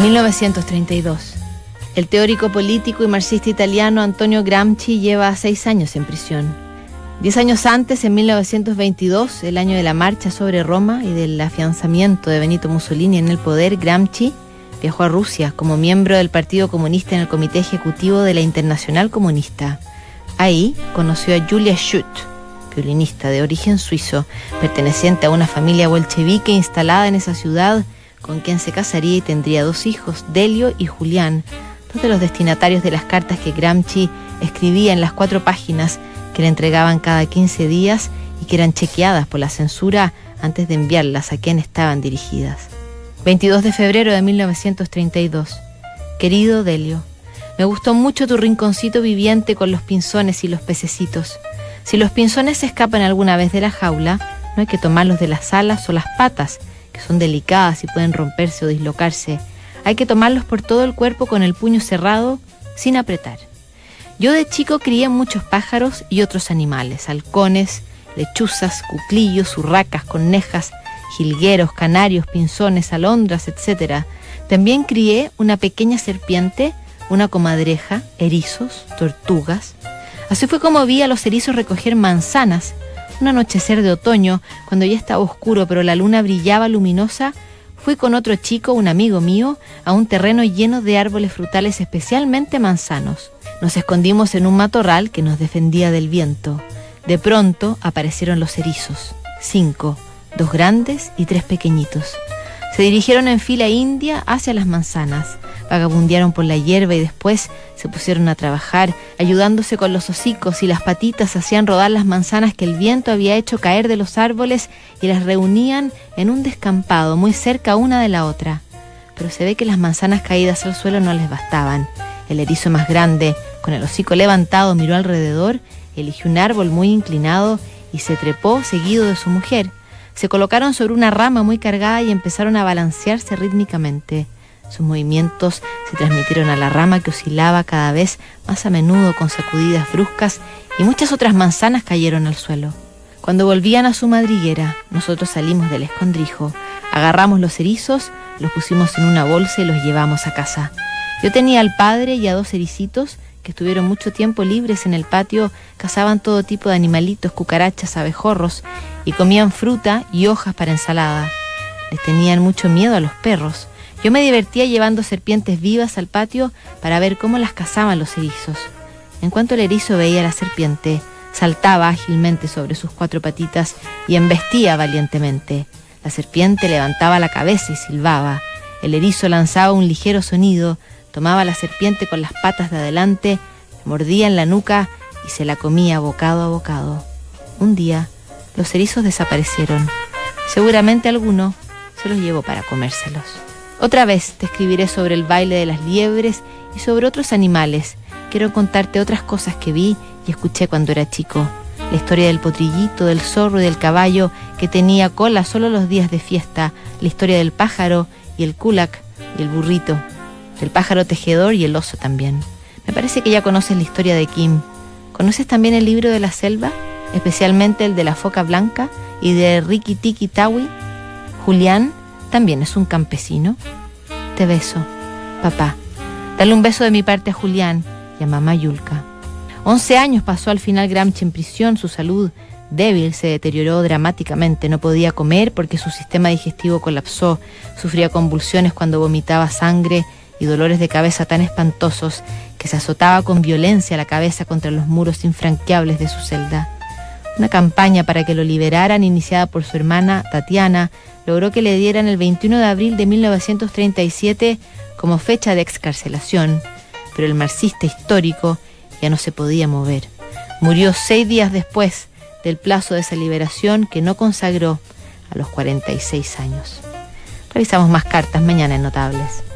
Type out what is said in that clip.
1932. El teórico político y marxista italiano Antonio Gramsci lleva seis años en prisión. Diez años antes, en 1922, el año de la marcha sobre Roma y del afianzamiento de Benito Mussolini en el poder, Gramsci viajó a Rusia como miembro del Partido Comunista en el Comité Ejecutivo de la Internacional Comunista. Ahí conoció a Julia Schutt, violinista de origen suizo, perteneciente a una familia bolchevique instalada en esa ciudad, con quien se casaría y tendría dos hijos, Delio y Julián, dos de los destinatarios de las cartas que Gramsci escribía en las cuatro páginas que le entregaban cada 15 días y que eran chequeadas por la censura antes de enviarlas a quien estaban dirigidas. 22 de febrero de 1932. Querido Delio, me gustó mucho tu rinconcito viviente con los pinzones y los pececitos. Si los pinzones se escapan alguna vez de la jaula, no hay que tomarlos de las alas o las patas, son delicadas y pueden romperse o dislocarse. Hay que tomarlos por todo el cuerpo con el puño cerrado, sin apretar. Yo de chico crié muchos pájaros y otros animales, halcones, lechuzas, cuclillos, urracas, connejas, jilgueros, canarios, pinzones, alondras, etc. También crié una pequeña serpiente, una comadreja, erizos, tortugas. Así fue como vi a los erizos recoger manzanas. Un anochecer de otoño, cuando ya estaba oscuro pero la luna brillaba luminosa, fui con otro chico, un amigo mío, a un terreno lleno de árboles frutales, especialmente manzanos. Nos escondimos en un matorral que nos defendía del viento. De pronto aparecieron los erizos, cinco, dos grandes y tres pequeñitos. Se dirigieron en fila india hacia las manzanas, vagabundearon por la hierba y después se pusieron a trabajar, ayudándose con los hocicos y las patitas hacían rodar las manzanas que el viento había hecho caer de los árboles y las reunían en un descampado muy cerca una de la otra. Pero se ve que las manzanas caídas al suelo no les bastaban. El erizo más grande, con el hocico levantado, miró alrededor, eligió un árbol muy inclinado y se trepó seguido de su mujer. Se colocaron sobre una rama muy cargada y empezaron a balancearse rítmicamente. Sus movimientos se transmitieron a la rama que oscilaba cada vez más a menudo con sacudidas bruscas y muchas otras manzanas cayeron al suelo. Cuando volvían a su madriguera, nosotros salimos del escondrijo, agarramos los erizos, los pusimos en una bolsa y los llevamos a casa. Yo tenía al padre y a dos ericitos que estuvieron mucho tiempo libres en el patio, cazaban todo tipo de animalitos, cucarachas, abejorros, y comían fruta y hojas para ensalada. Les tenían mucho miedo a los perros. Yo me divertía llevando serpientes vivas al patio para ver cómo las cazaban los erizos. En cuanto el erizo veía a la serpiente, saltaba ágilmente sobre sus cuatro patitas y embestía valientemente. La serpiente levantaba la cabeza y silbaba. El erizo lanzaba un ligero sonido, tomaba la serpiente con las patas de adelante, mordía en la nuca y se la comía bocado a bocado. Un día, los erizos desaparecieron. Seguramente alguno se los llevó para comérselos. Otra vez te escribiré sobre el baile de las liebres y sobre otros animales. Quiero contarte otras cosas que vi y escuché cuando era chico. La historia del potrillito, del zorro y del caballo que tenía cola solo los días de fiesta. La historia del pájaro y el kulak y el burrito el pájaro tejedor y el oso también. Me parece que ya conoces la historia de Kim. ¿Conoces también el libro de la selva? Especialmente el de la foca blanca y de Riki Tiki Tawi. Julián también es un campesino. Te beso, papá. Dale un beso de mi parte a Julián y a mamá Yulka. Once años pasó al final Gramsci en prisión, su salud débil se deterioró dramáticamente, no podía comer porque su sistema digestivo colapsó, sufría convulsiones cuando vomitaba sangre y dolores de cabeza tan espantosos que se azotaba con violencia la cabeza contra los muros infranqueables de su celda. Una campaña para que lo liberaran, iniciada por su hermana Tatiana, logró que le dieran el 21 de abril de 1937 como fecha de excarcelación, pero el marxista histórico ya no se podía mover. Murió seis días después del plazo de esa liberación que no consagró a los 46 años. Revisamos más cartas mañana en Notables.